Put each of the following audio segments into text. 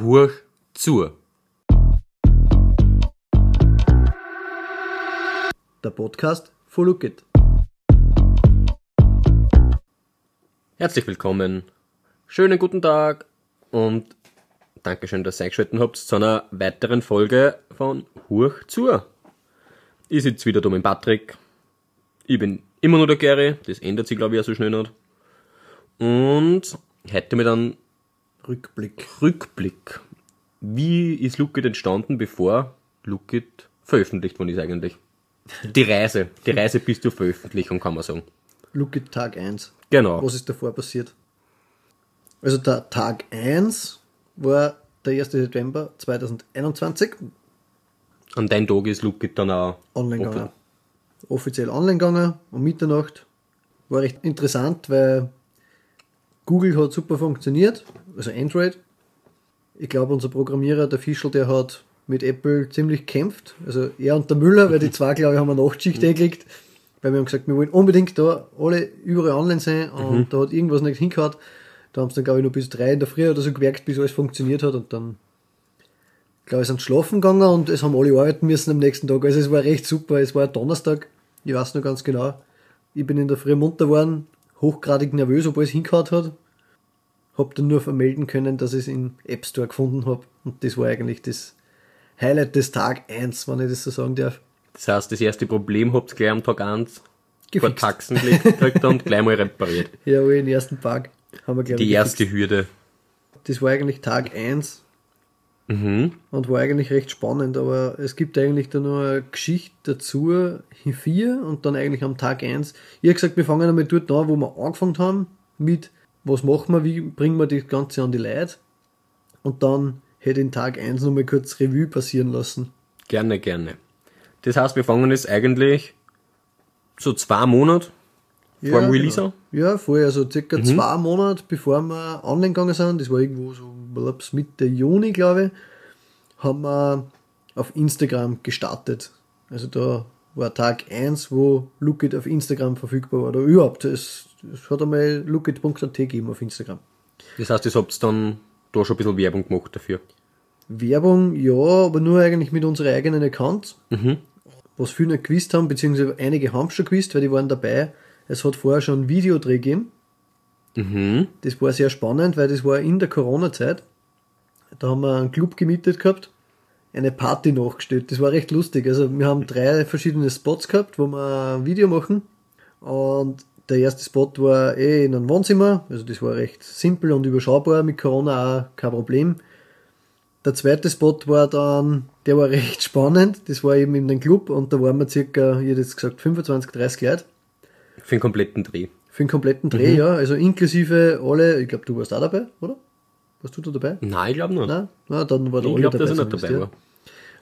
Hurch zu. Der Podcast von Look It. Herzlich willkommen. Schönen guten Tag und Dankeschön, dass ihr eingeschaltet habt zu einer weiteren Folge von Hurch zu. Ich sitze wieder da mit Patrick. Ich bin immer noch der Gary. Das ändert sich, glaube ich, auch so schnell nicht. Und heute mit einem Rückblick. Rückblick. Wie ist Lookit entstanden, bevor Lookit veröffentlicht worden ist eigentlich? Die Reise. Die Reise bis zur Veröffentlichung, kann man sagen. Look It Tag 1. Genau. Was ist davor passiert? Also der Tag 1 war der 1. September 2021 An dein Tag ist Lookit dann auch online gegangen. Offiziell online gegangen, um Mitternacht. War recht interessant, weil Google hat super funktioniert, also Android. Ich glaube, unser Programmierer, der Fischl, der hat mit Apple ziemlich gekämpft. Also er und der Müller, weil die zwei, glaube ich, haben eine Nachtschicht eingelegt. Weil wir haben gesagt, wir wollen unbedingt da alle überall online sein und da hat irgendwas nicht hingehauen. Da haben sie dann, glaube ich, noch bis drei in der Früh oder so gewerkt, bis alles funktioniert hat und dann glaube ich, sind schlafen gegangen und es haben alle arbeiten müssen am nächsten Tag. Also es war recht super. Es war ein Donnerstag, ich weiß noch ganz genau. Ich bin in der Früh munter geworden, hochgradig nervös, ob alles hingehauen hat. Hab dann nur vermelden können, dass ich es im App Store gefunden habe. Und das war eigentlich das Highlight des Tag 1, wenn ich das so sagen darf. Das heißt, das erste Problem habt ihr gleich am Tag 1 vor. Taxen gekriegt und gleich mal repariert. Ja, den ersten Tag haben wir, glaube ich, Die gefixt. erste Hürde. Das war eigentlich Tag 1 Mhm. und war eigentlich recht spannend, aber es gibt eigentlich da noch eine Geschichte dazu, hier vier und dann eigentlich am Tag 1. Ich habe gesagt, wir fangen einmal dort an, wo wir angefangen haben, mit was machen wir, wie bringen wir das Ganze an die Leute und dann hätte in Tag 1 nochmal kurz Revue passieren lassen. Gerne, gerne. Das heißt, wir fangen jetzt eigentlich so zwei Monate vor dem Release an. Genau. Ja, vorher, so circa zwei Monate bevor wir online gegangen sind, das war irgendwo so blabs, Mitte Juni, glaube ich, haben wir auf Instagram gestartet. Also da war Tag 1, wo Lookit auf Instagram verfügbar war. Oder überhaupt, es, es hat einmal lookit.at gegeben auf Instagram. Das heißt, ihr habt dann da schon ein bisschen Werbung gemacht dafür. Werbung, ja, aber nur eigentlich mit unseren eigenen Accounts. Was viele nicht gewusst haben, beziehungsweise einige haben schon gewusst, weil die waren dabei. Es hat vorher schon einen Videodreh gegeben. Mhm. Das war sehr spannend, weil das war in der Corona-Zeit. Da haben wir einen Club gemietet gehabt, eine Party nachgestellt. Das war recht lustig. Also wir haben drei verschiedene Spots gehabt, wo wir ein Video machen. Und der erste Spot war eh in einem Wohnzimmer. Also das war recht simpel und überschaubar. Mit Corona auch kein Problem. Der zweite Spot war dann, der war recht spannend. Das war eben in dem Club und da waren wir circa, ich hätte jetzt gesagt, 25, 30 Leute. Für den kompletten Dreh. Für den kompletten Dreh, ja. Also inklusive alle, ich glaube, du warst auch dabei, oder? Warst du da dabei? Nein, ich glaube nicht. Nein? Na, dann war der ich Oli glaube, dass ich nicht dabei war.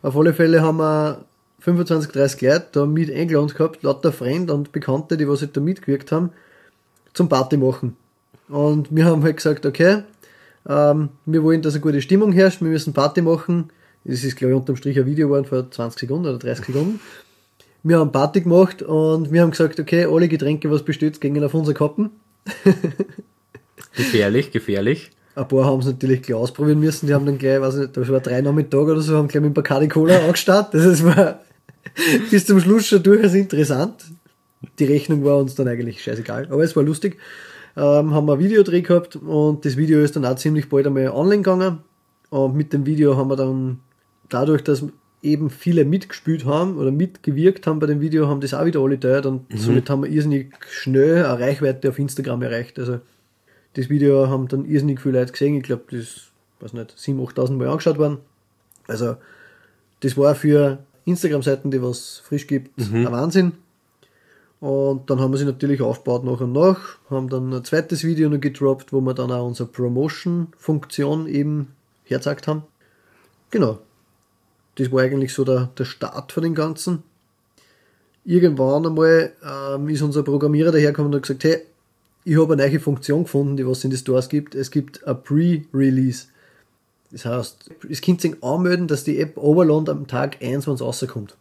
Auf alle Fälle haben wir 25, 30 Leute da mit eingeladen gehabt, lauter Freunde und Bekannte, die was halt da mitgewirkt haben, zum Party machen. Und wir haben halt gesagt, okay, ähm, wir wollen, dass eine gute Stimmung herrscht, wir müssen Party machen. Das ist, glaube ich, unterm Strich ein Video geworden vor 20 Sekunden oder 30 Sekunden. Wir haben Party gemacht und wir haben gesagt, okay, alle Getränke, was bestellt, gingen auf unsere Kappen. Gefährlich, gefährlich. Ein paar haben es natürlich gleich ausprobieren müssen. Die haben dann gleich, weiß nicht, das war drei Nachmittage oder so, haben gleich mit Bacardi Cola angestartet. Also es war bis zum Schluss schon durchaus interessant. Die Rechnung war uns dann eigentlich scheißegal, aber es war lustig. Ähm, haben wir ein Videodreh gehabt und das Video ist dann auch ziemlich bald einmal online gegangen. Und mit dem Video haben wir dann, dadurch, dass eben viele mitgespielt haben oder mitgewirkt haben bei dem Video, haben das auch wieder alle teilt und somit haben wir irrsinnig schnell eine Reichweite auf Instagram erreicht. Also das Video haben dann irrsinnig viele Leute gesehen. Ich glaube, das ist, weiß nicht, 7.000, 8.000 Mal angeschaut worden. Also, das war für Instagram-Seiten, die was frisch gibt, ein Wahnsinn. Und dann haben wir sie natürlich aufgebaut nach und nach, haben dann ein zweites Video noch gedroppt, wo wir dann auch unsere Promotion-Funktion eben herzeigt haben. Genau. Das war eigentlich so der, der Start von dem Ganzen. Irgendwann einmal ähm, ist unser Programmierer dahergekommen und hat gesagt, hey, ich habe eine neue Funktion gefunden, die was in den Stores gibt. Es gibt ein Pre-Release. Das heißt, es könnt sich anmelden, dass die App overland am Tag 1, wenn es rauskommt.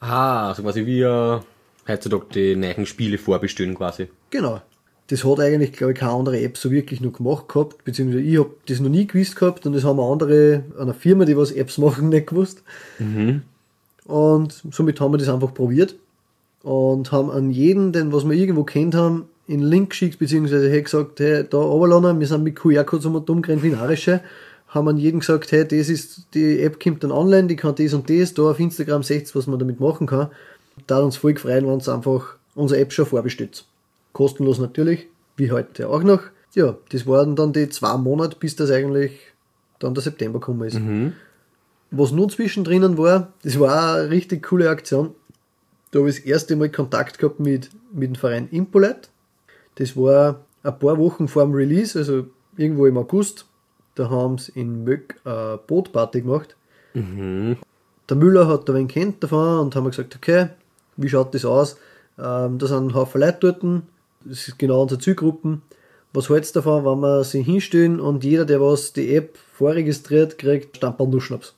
Ah, also quasi wie äh, heutzutage die neuen Spiele vorbestellen quasi. Genau. Das hat eigentlich, glaube ich, keine andere App so wirklich noch gemacht gehabt, beziehungsweise ich habe das noch nie gewusst gehabt und das haben andere, einer Firma, die was Apps machen, nicht gewusst. Und somit haben wir das einfach probiert und haben an jeden, den was wir irgendwo kennt haben, einen Link geschickt, beziehungsweise hey gesagt, hey, da runterladen, wir sind mit QR-Codes um dumm gerannt wie Narische, haben an jeden gesagt, hey, das ist, die App kommt dann online, die kann das und das, da auf Instagram seht was man damit machen kann. Da uns voll gefreut, wenn es einfach unsere App schon vorbestellt. Kostenlos natürlich, wie heute auch noch. Ja, das waren dann die zwei Monate, bis das eigentlich dann der September gekommen ist. Was nur zwischendrin war, das war eine richtig coole Aktion. Da habe ich das erste Mal Kontakt gehabt mit, mit dem Verein Impolite. Das war ein paar Wochen vor dem Release, also irgendwo im August. Da haben sie in Möck eine Bootparty gemacht. Der Müller hat da wen kennt davon und haben gesagt, okay, wie schaut das aus? Ähm, da sind ein Haufen Leute dort, das ist genau unsere Zielgruppen. Was hältst du davon, wenn wir sie hinstellen und jeder, der was die App vorregistriert, kriegt Stamperl Nussschnaps?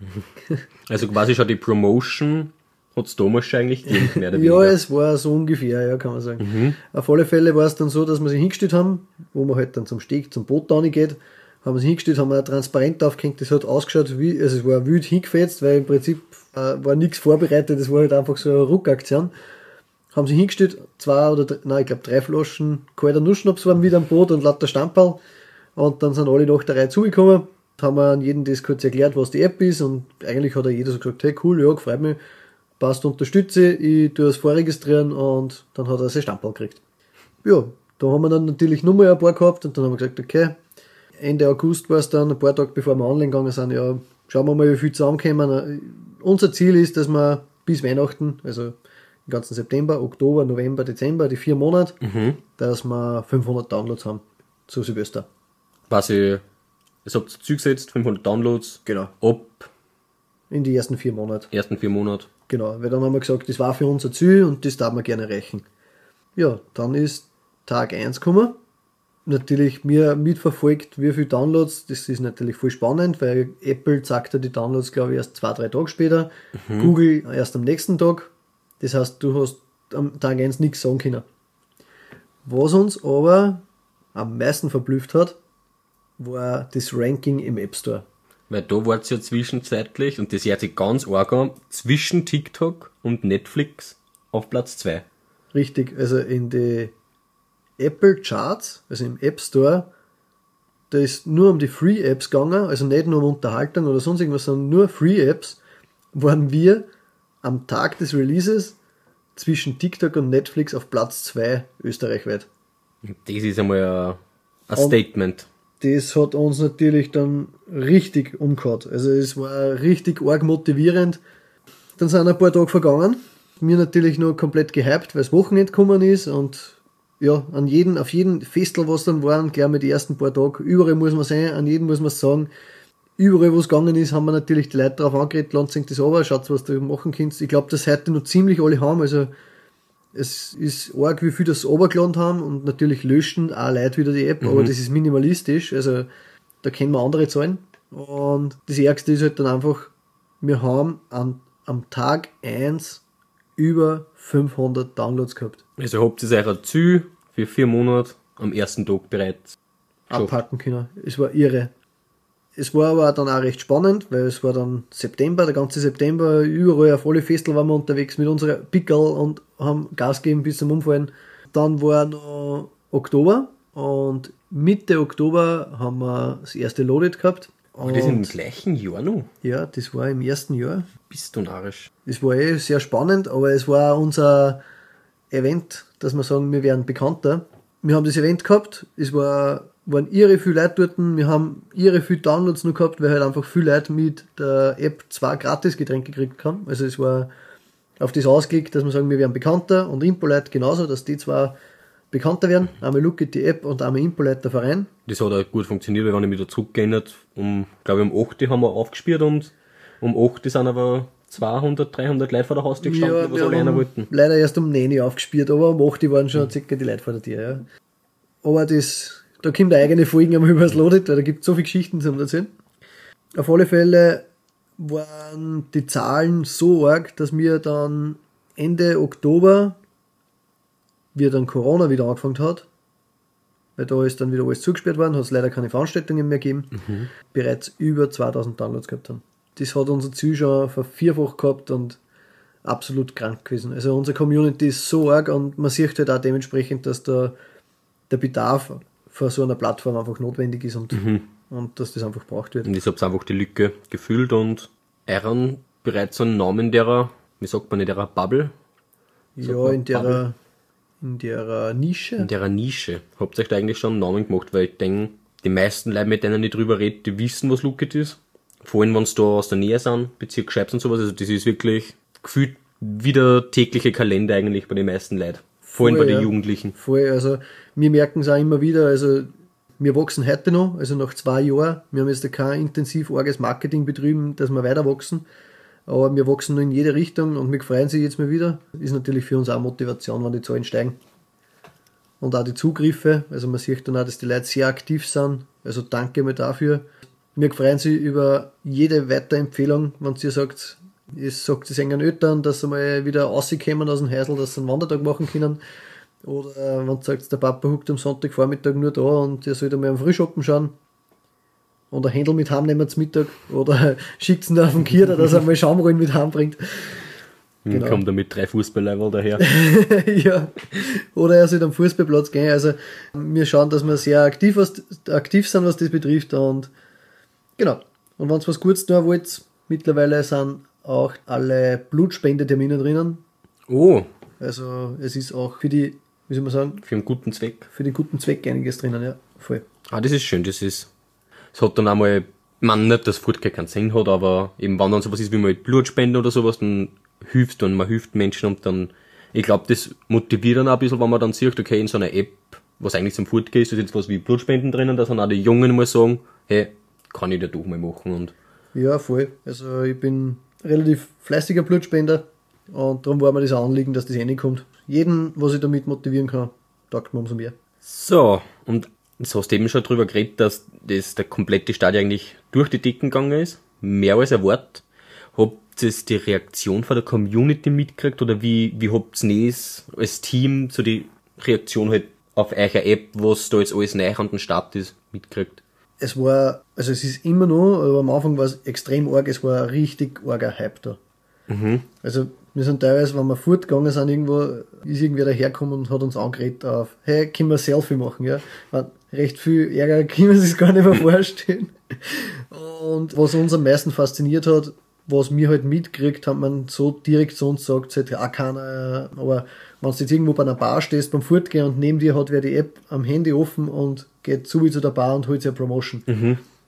Also quasi schon die Promotion hat es damals schon eigentlich gegeben, mehr oder Ja, weniger. es war so ungefähr, ja, kann man sagen. Auf alle Fälle war es dann so, dass wir sie hingestellt haben, wo man halt dann zum Steg, zum Boot da geht, haben wir sie hingestellt, haben wir ein Transparent aufgehängt, das hat ausgeschaut wie, also es war wild hingefetzt, weil im Prinzip äh, war nichts vorbereitet, das war halt einfach so eine Ruckaktion. Haben sie hingestellt, zwei oder drei, nein, ich glaube drei Flaschen kalter Nussschnaps waren wieder am Boot und lauter Stamperl. Und dann sind alle nach der Reihe zugekommen, haben wir an jedem das kurz erklärt, was die App ist und eigentlich hat ja jeder so gesagt, hey cool, ja, freut mich, passt, unterstütze, ich tue es vorregistrieren und dann hat er sein Stamperl gekriegt. Ja, da haben wir dann natürlich nur mal ein paar gehabt und dann haben wir gesagt, okay, Ende August war es dann, ein paar Tage bevor wir online gegangen sind, ja, schauen wir mal, wie viel zusammenkommen. Unser Ziel ist, dass wir bis Weihnachten, also den ganzen September, Oktober, November, Dezember, die vier Monate, dass wir 500 Downloads haben zu Silvester. Quasi, es habt ihr zugesetzt, 500 Downloads. Genau. Ab In die ersten vier Monate. ersten vier Monate. Genau, weil dann haben wir gesagt, das war für uns ein Ziel und das darf man gerne erreichen. Ja, dann ist Tag 1 gekommen. Natürlich mir mitverfolgt, wie viele Downloads, das ist natürlich voll spannend, weil Apple ja die Downloads, glaube ich, erst zwei, drei Tage später, Google erst am nächsten Tag. Das heißt, du hast am Tag 1 nichts sagen können. Was uns aber am meisten verblüfft hat, war das Ranking im App Store. Weil da war es ja zwischenzeitlich, und das hört sich ganz arg an, zwischen TikTok und Netflix auf Platz 2. Richtig, also in die Apple Charts, also im App Store, da ist nur um die Free Apps gegangen, also nicht nur um Unterhaltung oder sonst irgendwas, sondern nur Free Apps, waren wir am Tag des Releases zwischen TikTok und Netflix auf Platz 2 österreichweit. Das ist einmal ein, Statement. Das hat uns natürlich dann richtig umgehauen. Also es war richtig arg motivierend. Dann sind ein paar Tage vergangen. Mir natürlich nur komplett gehypt, weil das Wochenende gekommen ist und ja, an jeden, auf jeden Festel, was dann waren, gleich mit den ersten paar Tagen, überall muss man sein, an jedem muss man sagen. Überall, wo es gegangen ist, haben wir natürlich die Leute darauf angeredet, euch das aber, schaut, was du machen kannst. Ich glaube, dass heute noch ziemlich alle haben, also es ist arg, wie viel das runtergeladen haben und natürlich löschen auch Leute wieder die App, aber das ist minimalistisch, also da kennen wir andere Zahlen. Und das Ärgste ist halt dann einfach, wir haben an, am Tag 1 über 500 Downloads gehabt. Also habt ihr euer Ziel für vier Monate am ersten Tag bereits geschafft. abpacken können. Es war irre. Es war aber dann auch recht spannend, weil es war dann September, der ganze September, überall auf alle Festel waren wir unterwegs mit unserer Pickel und haben Gas gegeben bis zum Umfallen. Dann war noch Oktober und Mitte Oktober haben wir das erste Loaded gehabt. Aber das im Und gleichen Jahr noch. ja, das war im ersten Jahr. Bist du narrisch. Es war eh sehr spannend, aber es war unser Event, dass wir sagen, wir werden bekannter. Wir haben das Event gehabt, es war, waren irre viele Leute dort, wir haben irre viele Downloads noch gehabt, weil halt einfach viele Leute mit der App zwei Gratis-Getränke gekriegt haben. Also es war auf das ausgelegt, dass wir sagen, wir werden bekannter und Impolite genauso, dass die zwei bekannter werden. Einmal Look at die App und einmal Impolite der Verein. Das hat auch gut funktioniert, weil wenn ich wieder zurückgeändert, um, glaube ich, um 8 Uhr haben wir aufgespielt und um 8 Uhr sind aber 200, 300 Leute vor der Haustür gestanden, Ja, was wir alle einer haben wollten. leider erst um 9 Uhr aufgespielt, aber um 8 Uhr waren schon circa die Leute vor der Tür. Ja. Aber das, da kommt eine eigene Folge einmal über das Loaded, weil da gibt es so viele Geschichten zum erzählen. Auf alle Fälle waren die Zahlen so arg, dass wir dann Ende Oktober, wie dann Corona wieder angefangen hat, weil da ist dann wieder alles zugesperrt worden, hat es leider keine Veranstaltungen mehr gegeben, bereits über 2000 Downloads gehabt haben. Das hat unser Ziel schon vervierfacht gehabt und absolut krank gewesen. Also unsere Community ist so arg und man sieht halt auch dementsprechend, dass da der Bedarf für so einer Plattform einfach notwendig ist und, und dass das einfach gebraucht wird. Und ich hab's einfach die Lücke gefüllt und Aaron bereits einen Namen derer, wie sagt man, in derer Bubble, Ja, man in der, in der Nische. in derer Nische. Habt ihr euch da eigentlich schon einen Namen gemacht, weil ich denke, die meisten Leute, mit denen ich drüber rede, die wissen, was Lookit ist. Vor allem, wenn sie da aus der Nähe sind, Bezirk Scheibs und sowas. Also das ist wirklich gefühlt wie der tägliche Kalender eigentlich bei den meisten Leuten. Vor allem bei den ja. Jugendlichen. Voll, also wir merken es auch immer wieder, also wir wachsen heute noch, also nach zwei Jahren. Wir haben jetzt kein intensiv arges Marketing betrieben, dass wir weiter wachsen. Aber wir wachsen nur in jede Richtung und wir freuen sich jetzt mal wieder. Ist natürlich für uns auch Motivation, wenn die Zahlen steigen. Und auch die Zugriffe, also man sieht dann auch, dass die Leute sehr aktiv sind. Also danke mal dafür. Wir freuen sich über jede Weiterempfehlung, wenn ihr sagt, ihr sagt es engen Eltern, dass sie mal wieder rauskommen aus dem Häusl, dass sie einen Wandertag machen können. Oder wenn du sagst, der Papa huckt am Sonntagvormittag nur da und ihr sollt einmal am Frühschoppen schauen. Und ein Händel mit heimnehmen zum Mittag. Oder schickt ihn auf den Kierer, dass er mal Schaumrollen mit heimbringt. Genau. Genau. Kommt da mit drei Fußballlevel daher. ja. Oder er sollte am Fußballplatz gehen. Also wir schauen, dass wir sehr aktiv, was, aktiv sind, was das betrifft. Und genau. Und wenn ihr was Gutes tun wollt, mittlerweile sind auch alle Blutspendetermine drinnen. Oh, Also es ist auch für die, wie soll man sagen, für einen guten Zweck. für den guten Zweck einiges drinnen, ja. Voll. Ah, das ist schön, das ist. Es hat dann einmal, man nicht, dass Furtke keinen Sinn hat, aber eben wenn dann sowas ist wie mal Blutspende oder sowas, dann hilft dann, man hilft Menschen und dann, ich glaube, das motiviert dann auch ein bisschen, wenn man dann sieht, okay, in so einer App, was eigentlich zum Furtke ist, ist jetzt was wie Blutspenden drinnen, dass dann auch die Jungen mal sagen, hey, kann ich da doch mal machen und Ja, voll. Also ich bin relativ fleißiger Blutspender und darum war mir das Anliegen, dass das reinkommt. Jeden, was ich damit motivieren kann, taugt mir umso mehr. So, und jetzt hast du eben schon drüber geredet, dass das der komplette Stadion eigentlich durch die Decken gegangen ist. Mehr als erwartet. Habt ihr die Reaktion von der Community mitgekriegt oder wie, wie habt ihr das als Team so die Reaktion halt auf eure App, was da jetzt alles neu an den Start ist, mitgekriegt? Es war, also es ist immer noch, aber am Anfang war es extrem arg, es war ein richtig arger Hype da. Also wir sind teilweise, wenn wir fortgegangen sind, irgendwo, ist irgendwer dahergekommen und hat uns angeredet auf, hey, können wir Selfie machen, ja? Weil Recht viel Ärger können wir sich gar nicht mehr vorstellen. Und was uns am meisten fasziniert hat, was mir halt mitkriegt, hat man so direkt zu uns gesagt, es hat auch keiner, aber wenn du jetzt irgendwo bei einer Bar stehst beim Fortgehen und neben dir hat wer die App am Handy offen und geht zu wie zu der Bar und holt sich eine Promotion.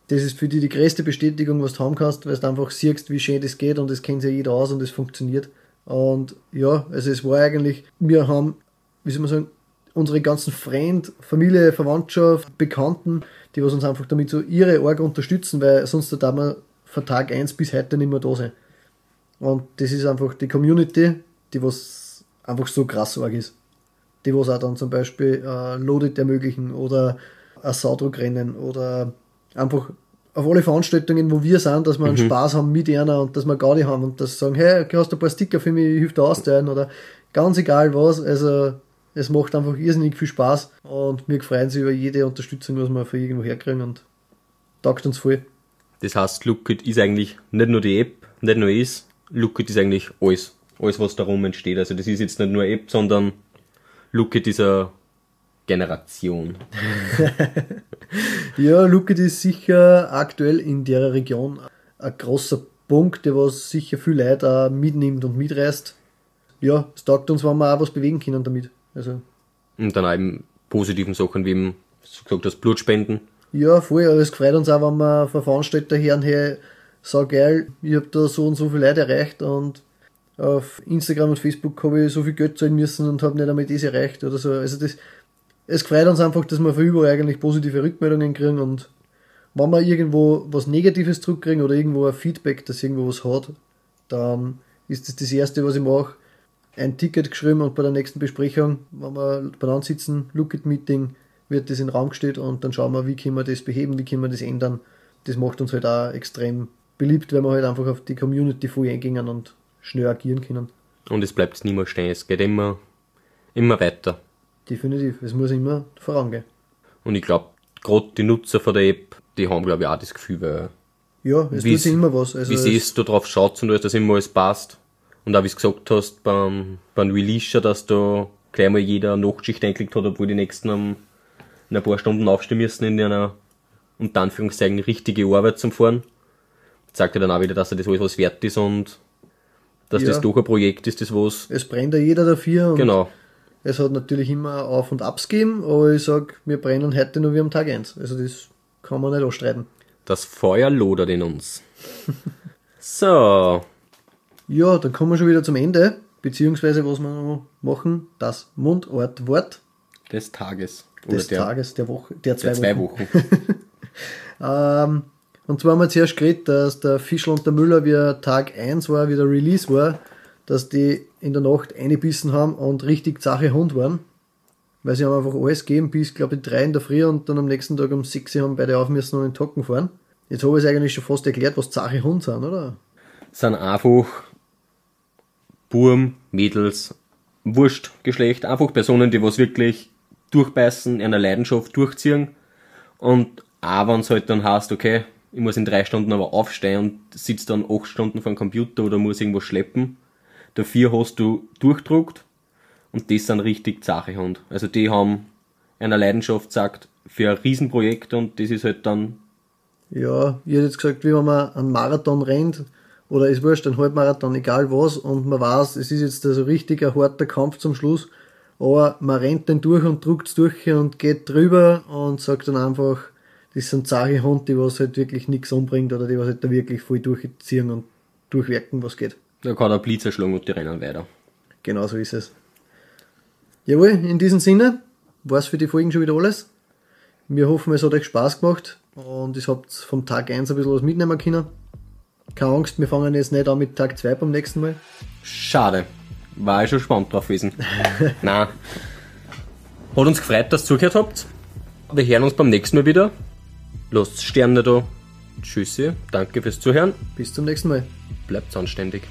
Das ist für dich die größte Bestätigung, was du haben kannst, weil du einfach siehst, wie schön das geht und das kennt ja jeder aus und das funktioniert. Und ja, also es war eigentlich, wir haben, wie soll man sagen, unsere ganzen Freunde, Familie, Verwandtschaft, Bekannten, die was uns einfach damit so ihre Org unterstützen, weil sonst da wir von Tag 1 bis heute nicht mehr da sein. Und das ist einfach die Community, die was einfach so krass arg ist. Die was auch dann zum Beispiel äh, Loaded ermöglichen oder ein Saudruckrennen oder einfach auf alle Veranstaltungen, wo wir sind, dass wir einen Spaß haben mit einer und dass wir Gaudi haben und dass sie sagen, hey, hast du ein paar Sticker für mich, hilft dir austeilen oder ganz egal was. Also es macht einfach irrsinnig viel Spaß und wir freuen sich über jede Unterstützung, was wir von irgendwo herkriegen und taugt uns voll. Das heißt, Lookit ist eigentlich nicht nur die App, nicht nur ist, Lookit ist eigentlich alles. Alles, was darum entsteht. Also das ist jetzt nicht nur App, sondern ist eine Generation. Ja, Lookit ist sicher aktuell in der Region ein großer Punkt, der was sicher viel Leute auch mitnimmt und mitreißt. Ja, es taugt uns, wenn wir auch was bewegen können damit. Also, Und dann auch eben positiven Sachen wie eben, du gesagt hast, Blutspenden. ja, voll, aber es freut uns auch, wenn wir von Veranstalter hören, hey, so geil, ich hab da so und so viele Leute erreicht und auf Instagram und Facebook habe ich so viel Geld zahlen müssen und habe nicht einmal das erreicht oder so. Also das, es freut uns einfach, dass wir von überall eigentlich positive Rückmeldungen kriegen und wenn wir irgendwo was Negatives zurückkriegen oder irgendwo ein Feedback, dass irgendwo was hat, dann ist das das Erste, was ich mache. Ein Ticket geschrieben und bei der nächsten Besprechung, wenn wir beieinander sitzen, Look-It-Meeting, wird das in den Raum gestellt und dann schauen wir, wie können wir das beheben, wie können wir das ändern. Das macht uns halt auch extrem beliebt, weil wir halt einfach auf die Community voll eingehen und schnell agieren können. Und es bleibt niemals stehen. Es geht immer, immer weiter. Definitiv, es muss immer vorangehen. Und ich glaube, gerade die Nutzer von der App, die haben, glaube ich, auch das Gefühl, weil Ja, es tut sich immer was. Also wie es- sie es da drauf schaut und alles, dass immer alles passt. Und auch wie du gesagt hast, beim, beim Release schon, dass da gleich mal jeder eine Nachtschicht eingelegt hat, obwohl die nächsten am, in ein paar Stunden aufstehen müssen in einer, unter Anführungszeichen, richtige Arbeit zum Fahren. Sagt er dann auch wieder, dass er das alles was wert ist und dass Ja. das doch ein Projekt ist, das was, es brennt ja jeder dafür und genau, es hat natürlich immer Auf- und Abs gegeben, aber ich sag, wir brennen heute nur wie am Tag 1. Also das kann man nicht ausstreiten. das Feuer lodert in uns. so, Ja, dann kommen wir schon wieder zum Ende, beziehungsweise was wir noch machen, das Mundort-Wort des Tages. Oder des der, Tages, der Woche, der zwei, der zwei Wochen. Wochen. Ähm, und zwar haben wir zuerst geredet, dass der Fischl und der Müller, wie Tag 1 war, wie der Release war, dass die in der Nacht eingebissen haben und richtig zache Hund waren. Weil sie haben einfach alles gegeben bis, glaube ich, drei in der Früh und dann am nächsten Tag um sechs haben beide auf müssen und in den Tocken fahren. Jetzt habe ich es eigentlich schon fast erklärt, was zache Hund sind, oder? sind einfach Burm, Mädels, Wurscht, Geschlecht, einfach Personen, die was wirklich durchbeißen, einer Leidenschaft durchziehen und auch wenn es halt dann heißt, okay, ich muss in drei Stunden aber aufstehen und sitze dann acht Stunden vor dem Computer oder muss irgendwo schleppen, dafür hast du durchdruckt und das sind richtig zache Hund. Also die haben einer Leidenschaft sagt für ein Riesenprojekt und das ist halt dann Ja, ich hätte jetzt gesagt, wie wenn man einen Marathon rennt, oder ist wurscht, ein Halbmarathon, egal was, und man weiß, es ist jetzt so richtig ein harter Kampf zum Schluss, aber man rennt den durch und druckt's durch und geht drüber und sagt dann einfach, das sind zache Hunde, die was halt wirklich nichts umbringt oder die was halt da wirklich voll durchziehen und durchwerken, was geht. da kann der Blitz erschlagen und die rennen weiter. Genau so ist es. Jawohl, in diesem Sinne war's für die Folgen schon wieder alles. Wir hoffen, es hat euch Spaß gemacht und ihr habt vom Tag 1 ein bisschen was mitnehmen können. Keine Angst, wir fangen jetzt nicht an mit Tag 2 beim nächsten Mal. Schade. War ich schon gespannt drauf gewesen. Nein. Hat uns gefreut, dass ihr zugehört habt. Wir hören uns beim nächsten Mal wieder. Lasst Sterne da. Tschüssi. Danke fürs Zuhören. Bis zum nächsten Mal. Bleibt anständig.